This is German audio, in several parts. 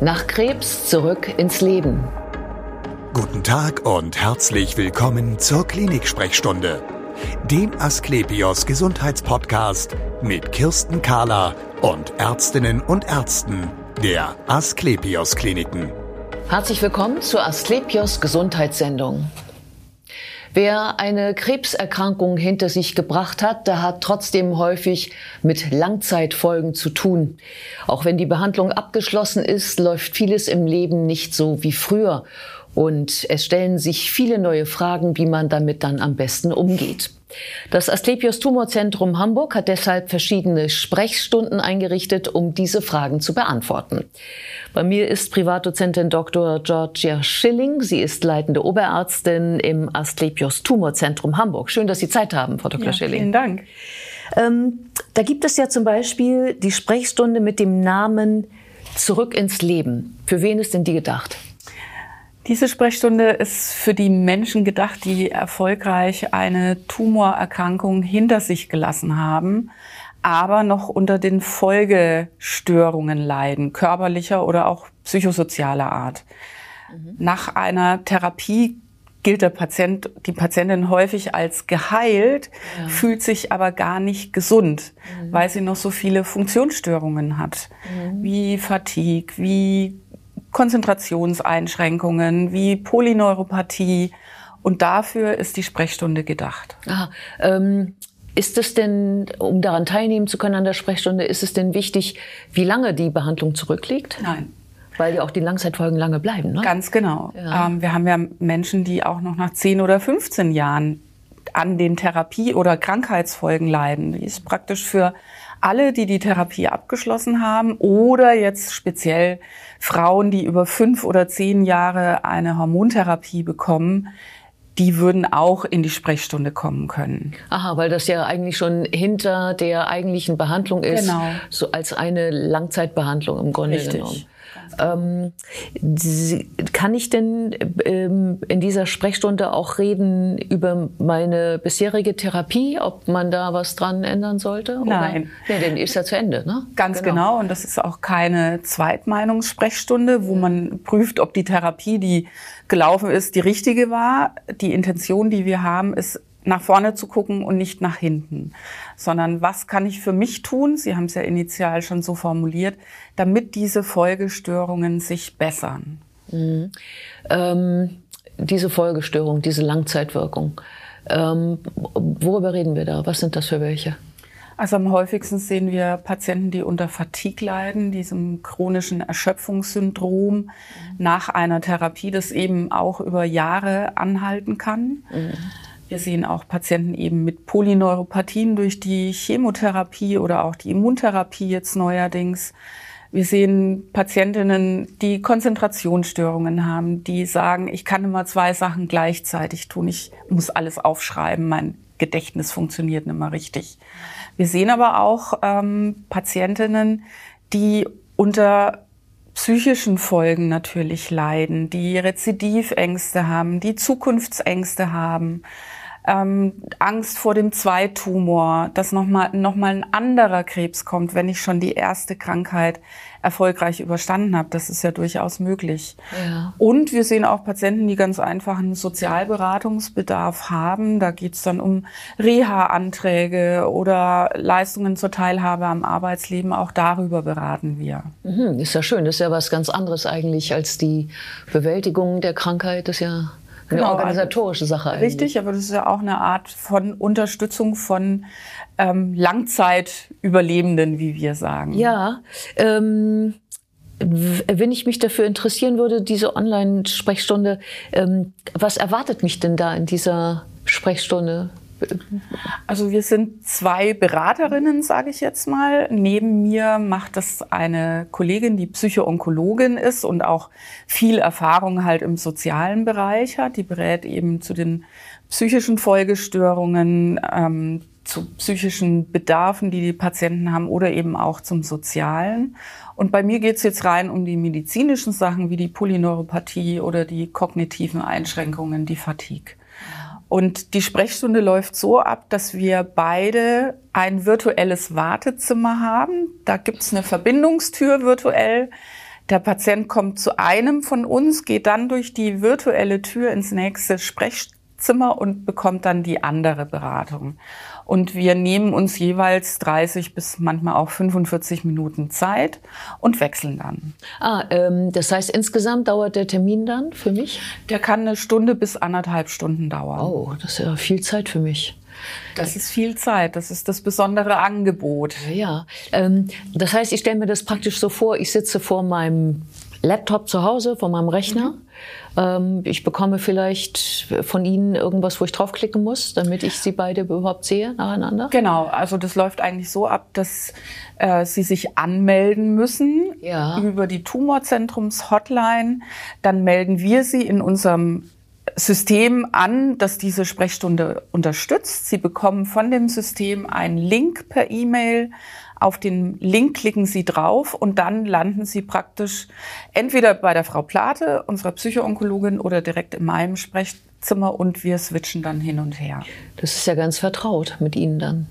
Nach Krebs zurück ins Leben. Guten Tag und herzlich willkommen zur Klinik-Sprechstunde, dem Asklepios Gesundheitspodcast mit Kirsten Kahler und Ärztinnen und Ärzten der Asklepios Kliniken. Herzlich willkommen zur Asklepios Gesundheitssendung. Wer eine Krebserkrankung hinter sich gebracht hat, der hat trotzdem häufig mit Langzeitfolgen zu tun. Auch wenn die Behandlung abgeschlossen ist, läuft vieles im Leben nicht so wie früher. Und es stellen sich viele neue Fragen, wie man damit dann am besten umgeht. Das Asklepios Tumorzentrum Hamburg hat deshalb verschiedene Sprechstunden eingerichtet, um diese Fragen zu beantworten. Bei mir ist Privatdozentin Dr. Georgia Schilling. Sie ist leitende Oberärztin im Asklepios Tumorzentrum Hamburg. Schön, dass Sie Zeit haben, Frau Dr. Ja, Schilling. Vielen Dank. Ähm, da gibt es ja zum Beispiel die Sprechstunde mit dem Namen Zurück ins Leben. Für wen ist denn die gedacht? Diese Sprechstunde ist für die Menschen gedacht, die erfolgreich eine Tumorerkrankung hinter sich gelassen haben, aber noch unter den Folgestörungen leiden, körperlicher oder auch psychosozialer Art. Mhm. Nach einer Therapie gilt der Patient, die Patientin häufig als geheilt, ja. fühlt sich aber gar nicht gesund, mhm. weil sie noch so viele Funktionsstörungen hat, mhm. wie Fatigue, wie Konzentrationseinschränkungen wie Polyneuropathie. Und dafür ist die Sprechstunde gedacht. Aha, ähm ist es denn, um daran teilnehmen zu können an der Sprechstunde, ist es denn wichtig, wie lange die Behandlung zurückliegt? Nein. Weil ja auch die Langzeitfolgen lange bleiben, ne? Ganz genau. Ja. Ähm, wir haben ja Menschen, die auch noch nach 10 oder 15 Jahren an den Therapie- oder Krankheitsfolgen leiden. Die ist praktisch für alle, die die Therapie abgeschlossen haben oder jetzt speziell Frauen, die über fünf oder zehn Jahre eine Hormontherapie bekommen, die würden auch in die Sprechstunde kommen können. Aha, weil das ja eigentlich schon hinter der eigentlichen Behandlung ist, genau. so als eine Langzeitbehandlung im Grunde Richtig. genommen. Ähm, kann ich denn ähm, in dieser Sprechstunde auch reden über meine bisherige Therapie, ob man da was dran ändern sollte? Nein. Nee, denn ist ja zu Ende, ne? Ganz genau. genau. Und das ist auch keine Zweitmeinungssprechstunde, wo man prüft, ob die Therapie, die gelaufen ist, die richtige war. Die Intention, die wir haben, ist nach vorne zu gucken und nicht nach hinten, sondern was kann ich für mich tun? Sie haben es ja initial schon so formuliert, damit diese Folgestörungen sich bessern. Mhm. Ähm, diese Folgestörung, diese Langzeitwirkung, ähm, worüber reden wir da? Was sind das für welche? Also am häufigsten sehen wir Patienten, die unter Fatigue leiden, diesem chronischen Erschöpfungssyndrom mhm. nach einer Therapie, das eben auch über Jahre anhalten kann. Mhm. Wir sehen auch Patienten eben mit Polyneuropathien durch die Chemotherapie oder auch die Immuntherapie jetzt neuerdings. Wir sehen Patientinnen, die Konzentrationsstörungen haben, die sagen, ich kann immer zwei Sachen gleichzeitig tun, ich muss alles aufschreiben, mein Gedächtnis funktioniert nicht mehr richtig. Wir sehen aber auch ähm, Patientinnen, die unter psychischen Folgen natürlich leiden, die Rezidivängste haben, die Zukunftsängste haben, ähm, Angst vor dem Zweitumor, dass nochmal noch mal ein anderer Krebs kommt, wenn ich schon die erste Krankheit erfolgreich überstanden habe. Das ist ja durchaus möglich. Ja. Und wir sehen auch Patienten, die ganz einfach einen Sozialberatungsbedarf haben. Da geht es dann um Reha-Anträge oder Leistungen zur Teilhabe am Arbeitsleben. Auch darüber beraten wir. Mhm, ist ja schön. Das ist ja was ganz anderes eigentlich als die Bewältigung der Krankheit. Das ist ja eine genau, organisatorische Sache eigentlich. Richtig, aber das ist ja auch eine Art von Unterstützung von ähm, Langzeitüberlebenden, wie wir sagen. Ja, ähm, wenn ich mich dafür interessieren würde, diese Online-Sprechstunde, ähm, was erwartet mich denn da in dieser Sprechstunde? Also wir sind zwei Beraterinnen, sage ich jetzt mal. Neben mir macht das eine Kollegin, die Psychoonkologin ist und auch viel Erfahrung halt im sozialen Bereich hat. Die berät eben zu den psychischen Folgestörungen, ähm, zu psychischen Bedarfen, die die Patienten haben oder eben auch zum sozialen. Und bei mir geht's jetzt rein um die medizinischen Sachen wie die Polyneuropathie oder die kognitiven Einschränkungen, die Fatigue. Und die Sprechstunde läuft so ab, dass wir beide ein virtuelles Wartezimmer haben. Da gibt's eine Verbindungstür virtuell. Der Patient kommt zu einem von uns, geht dann durch die virtuelle Tür ins nächste Sprechzimmer und bekommt dann die andere Beratung. Und wir nehmen uns jeweils 30 bis manchmal auch 45 Minuten Zeit und wechseln dann. Ah, ähm, das heißt, insgesamt dauert der Termin dann für mich? Der kann eine Stunde bis anderthalb Stunden dauern. Oh, das ist ja viel Zeit für mich. Das ist viel Zeit. Das ist das besondere Angebot. Ja, ähm, das heißt, ich stelle mir das praktisch so vor, ich sitze vor meinem Laptop zu Hause, vor meinem Rechner. Mhm. Ähm, ich bekomme vielleicht von Ihnen irgendwas, wo ich draufklicken muss, damit ich Sie beide überhaupt sehe nacheinander? Genau, also das läuft eigentlich so ab, dass äh, Sie sich anmelden müssen ja. über die Tumorzentrums-Hotline. Dann melden wir Sie in unserem System an, das diese Sprechstunde unterstützt. Sie bekommen von dem System einen Link per E-Mail auf den Link klicken Sie drauf und dann landen Sie praktisch entweder bei der Frau Plate, unserer Psychoonkologin, oder direkt in meinem Sprechzimmer und wir switchen dann hin und her. Das ist ja ganz vertraut mit Ihnen dann.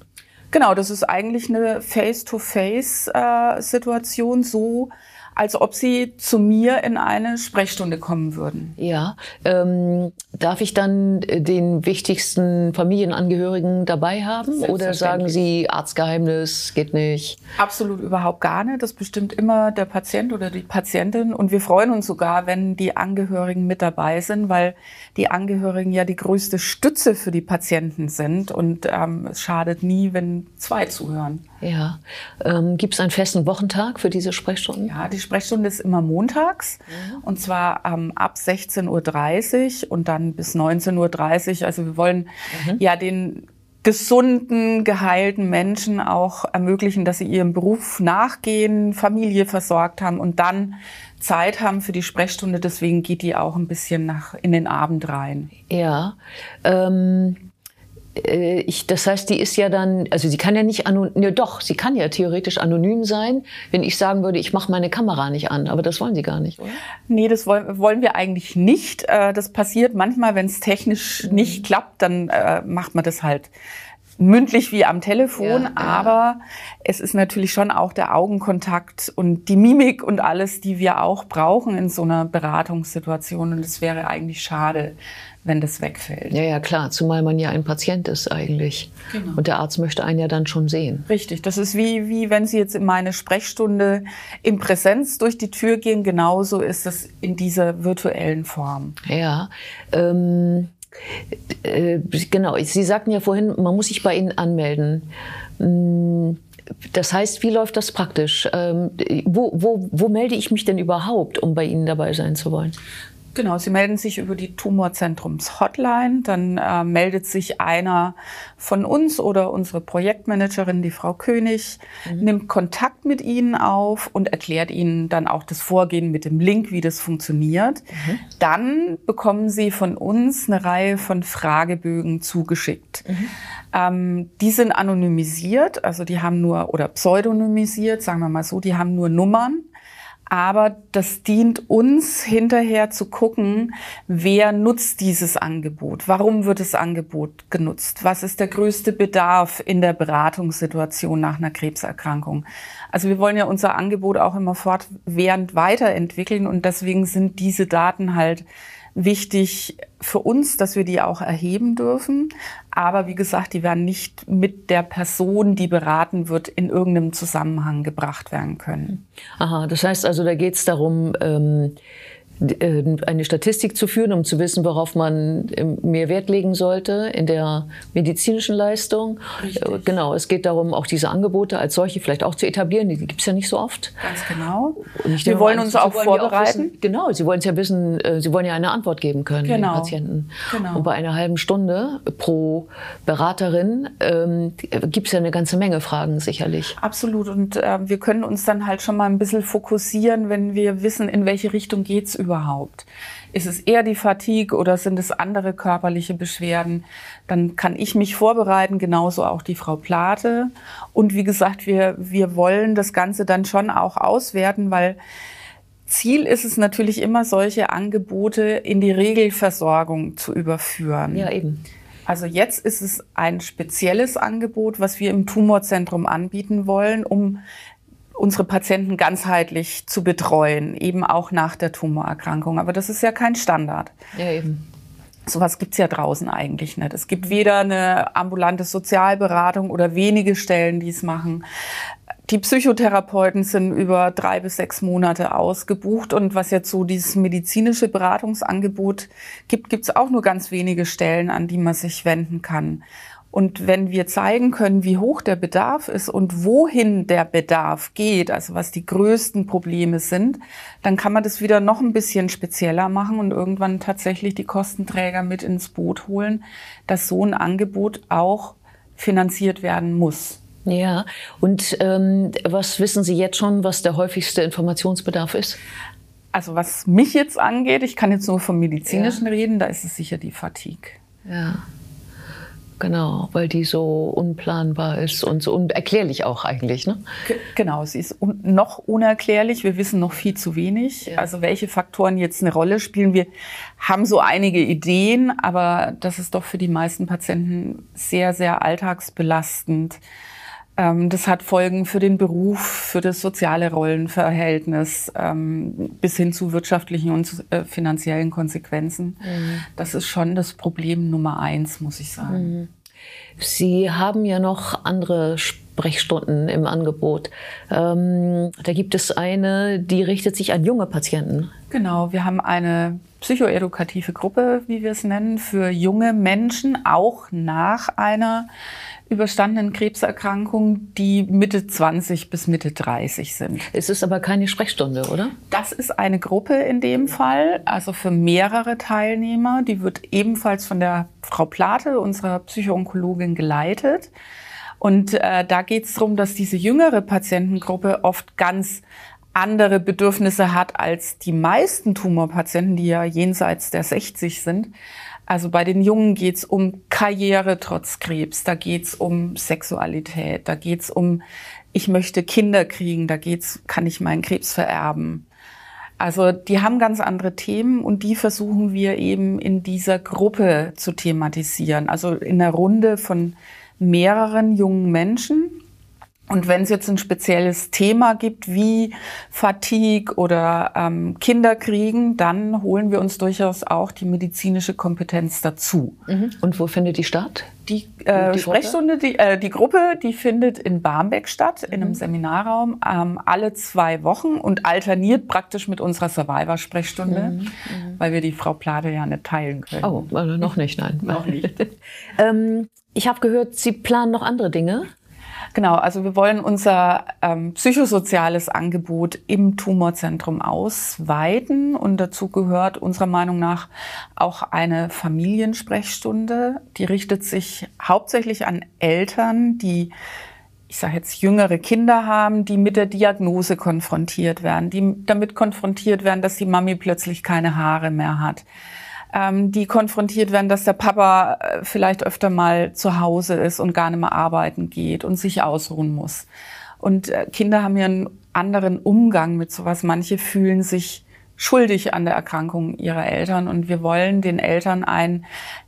Genau, das ist eigentlich eine Face-to-Face-Situation, äh, so als ob Sie zu mir in eine Sprechstunde kommen würden. Ja, ähm, darf ich dann den wichtigsten Familienangehörigen dabei haben oder sagen Sie Arztgeheimnis geht nicht? Absolut überhaupt gar nicht. Das bestimmt immer der Patient oder die Patientin und wir freuen uns sogar, wenn die Angehörigen mit dabei sind, weil die Angehörigen ja die größte Stütze für die Patienten sind und ähm, es schadet nie, wenn zwei zuhören. Ja. Ähm, Gibt es einen festen Wochentag für diese Sprechstunden? Ja, die Sprechstunde ist immer montags mhm. und zwar ähm, ab 16.30 Uhr und dann bis 19.30 Uhr. Also wir wollen mhm. ja den gesunden, geheilten Menschen auch ermöglichen, dass sie ihrem Beruf nachgehen, Familie versorgt haben und dann Zeit haben für die Sprechstunde. Deswegen geht die auch ein bisschen nach in den Abend rein. Ja. Ähm äh, ich, das heißt, die ist ja dann, also sie kann ja nicht anonym, ne, doch, sie kann ja theoretisch anonym sein, wenn ich sagen würde, ich mache meine Kamera nicht an, aber das wollen sie gar nicht, oder? Nee, das wollen, wollen wir eigentlich nicht. Äh, das passiert manchmal, wenn es technisch nicht klappt, dann äh, macht man das halt mündlich wie am Telefon, ja, aber ja. es ist natürlich schon auch der Augenkontakt und die Mimik und alles, die wir auch brauchen in so einer Beratungssituation. Und es wäre eigentlich schade, wenn das wegfällt. Ja, ja, klar, zumal man ja ein Patient ist eigentlich. Genau. Und der Arzt möchte einen ja dann schon sehen. Richtig, das ist wie, wie wenn Sie jetzt in meine Sprechstunde in Präsenz durch die Tür gehen, genauso ist es in dieser virtuellen Form. Ja, ähm, äh, genau, Sie sagten ja vorhin, man muss sich bei Ihnen anmelden. Hm, das heißt, wie läuft das praktisch? Ähm, wo, wo, wo melde ich mich denn überhaupt, um bei Ihnen dabei sein zu wollen? Genau, Sie melden sich über die Tumorzentrums-Hotline. Dann äh, meldet sich einer von uns oder unsere Projektmanagerin, die Frau König, mhm. nimmt Kontakt mit Ihnen auf und erklärt Ihnen dann auch das Vorgehen mit dem Link, wie das funktioniert. Mhm. Dann bekommen Sie von uns eine Reihe von Fragebögen zugeschickt. Mhm. Ähm, die sind anonymisiert, also die haben nur, oder pseudonymisiert, sagen wir mal so, die haben nur Nummern aber das dient uns hinterher zu gucken, wer nutzt dieses Angebot? Warum wird das Angebot genutzt? Was ist der größte Bedarf in der Beratungssituation nach einer Krebserkrankung? Also wir wollen ja unser Angebot auch immer fortwährend weiterentwickeln und deswegen sind diese Daten halt wichtig für uns, dass wir die auch erheben dürfen. Aber wie gesagt, die werden nicht mit der Person, die beraten wird, in irgendeinem Zusammenhang gebracht werden können. Aha, das heißt also, da geht es darum, ähm äh, eine Statistik zu führen, um zu wissen, worauf man ähm, mehr Wert legen sollte in der medizinischen Leistung. Richtig. Äh, genau, es geht darum, auch diese Angebote als solche vielleicht auch zu etablieren. Die gibt es ja nicht so oft. Ganz genau. Wir wollen uns auch vorbereiten. Auch wissen, genau, Sie wollen es ja wissen, äh, Sie wollen ja eine Antwort geben können genau. den Patienten. Genau. Und bei einer halben Stunde pro Beraterin ähm, gibt es ja eine ganze Menge Fragen sicherlich. Absolut. Und äh, wir können uns dann halt schon mal ein bisschen fokussieren, wenn wir wissen, in welche Richtung geht's überhaupt? Ist es eher die Fatigue oder sind es andere körperliche Beschwerden? Dann kann ich mich vorbereiten, genauso auch die Frau Plate. Und wie gesagt, wir, wir wollen das Ganze dann schon auch auswerten, weil Ziel ist es natürlich immer, solche Angebote in die Regelversorgung zu überführen. Ja, eben. Also jetzt ist es ein spezielles Angebot, was wir im Tumorzentrum anbieten wollen, um unsere Patienten ganzheitlich zu betreuen, eben auch nach der Tumorerkrankung. Aber das ist ja kein Standard. Ja, eben. Sowas gibt's ja draußen eigentlich nicht. Es gibt weder eine ambulante Sozialberatung oder wenige Stellen, die es machen. Die Psychotherapeuten sind über drei bis sechs Monate ausgebucht und was jetzt so dieses medizinische Beratungsangebot gibt, gibt's auch nur ganz wenige Stellen, an die man sich wenden kann. Und wenn wir zeigen können, wie hoch der Bedarf ist und wohin der Bedarf geht, also was die größten Probleme sind, dann kann man das wieder noch ein bisschen spezieller machen und irgendwann tatsächlich die Kostenträger mit ins Boot holen, dass so ein Angebot auch finanziert werden muss. Ja, und ähm, was wissen Sie jetzt schon, was der häufigste Informationsbedarf ist? Also was mich jetzt angeht, ich kann jetzt nur vom medizinischen ja. reden, da ist es sicher die Fatigue. Ja. Genau, weil die so unplanbar ist und so unerklärlich auch eigentlich. Ne? Genau, sie ist un noch unerklärlich. Wir wissen noch viel zu wenig. Ja. Also welche Faktoren jetzt eine Rolle spielen. Wir haben so einige Ideen, aber das ist doch für die meisten Patienten sehr, sehr alltagsbelastend. Ähm, das hat Folgen für den Beruf, für das soziale Rollenverhältnis ähm, bis hin zu wirtschaftlichen und äh, finanziellen Konsequenzen. Mhm. Das ist schon das Problem Nummer eins, muss ich sagen. Mhm. Sie haben ja noch andere Sprechstunden im Angebot. Ähm, da gibt es eine, die richtet sich an junge Patienten. Genau, wir haben eine psychoedukative Gruppe, wie wir es nennen, für junge Menschen, auch nach einer überstandenen Krebserkrankungen, die Mitte 20 bis Mitte 30 sind. Es ist aber keine Sprechstunde, oder? Das ist eine Gruppe in dem Fall, also für mehrere Teilnehmer. Die wird ebenfalls von der Frau Plate, unserer Psychoonkologin, geleitet. Und äh, da geht es darum, dass diese jüngere Patientengruppe oft ganz andere Bedürfnisse hat als die meisten Tumorpatienten, die ja jenseits der 60 sind. Also bei den Jungen geht's um Karriere trotz Krebs, da geht's um Sexualität, da geht's um, ich möchte Kinder kriegen, da geht's, kann ich meinen Krebs vererben. Also die haben ganz andere Themen und die versuchen wir eben in dieser Gruppe zu thematisieren. Also in einer Runde von mehreren jungen Menschen, und wenn es jetzt ein spezielles Thema gibt wie Fatigue oder ähm, Kinderkriegen, dann holen wir uns durchaus auch die medizinische Kompetenz dazu. Mhm. Und wo findet die statt? Die, äh, die Sprechstunde, die, äh, die Gruppe, die findet in Barmbek statt, in einem mhm. Seminarraum, ähm, alle zwei Wochen und alterniert praktisch mit unserer Survivor-Sprechstunde, mhm. mhm. weil wir die Frau Plade ja nicht teilen können. Oh, also noch nicht, nein. noch nicht. ähm, ich habe gehört, Sie planen noch andere Dinge. Genau, also wir wollen unser ähm, psychosoziales Angebot im Tumorzentrum ausweiten und dazu gehört unserer Meinung nach auch eine Familiensprechstunde. Die richtet sich hauptsächlich an Eltern, die ich sage jetzt jüngere Kinder haben, die mit der Diagnose konfrontiert werden, die damit konfrontiert werden, dass die Mami plötzlich keine Haare mehr hat ähm, die konfrontiert werden, dass der Papa äh, vielleicht öfter mal zu Hause ist und gar nicht mehr arbeiten geht und sich ausruhen muss. Und äh, Kinder haben ja einen anderen Umgang mit sowas. Manche fühlen sich schuldig an der Erkrankung ihrer Eltern und wir wollen den Eltern ein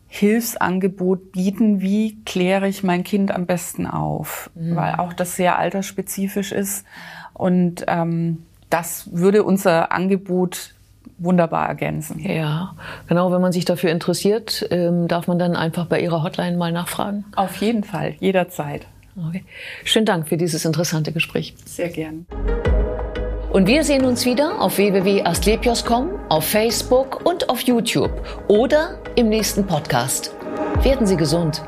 Hilfsangebot bieten, wie kläre ich mein Kind am besten auf, mhm. weil auch das sehr altersspezifisch ist und ähm, das würde unser Angebot wunderbar ergänzen. Ja, genau. Wenn man sich dafür interessiert, ähm, darf man dann einfach bei Ihrer Hotline mal nachfragen? Auf jeden Fall, jederzeit. Okay. Schönen Dank für dieses interessante Gespräch. Sehr gern. Und wir sehen uns wieder auf www.astlepios.com, auf Facebook und auf YouTube oder im nächsten Podcast. Werden Sie gesund.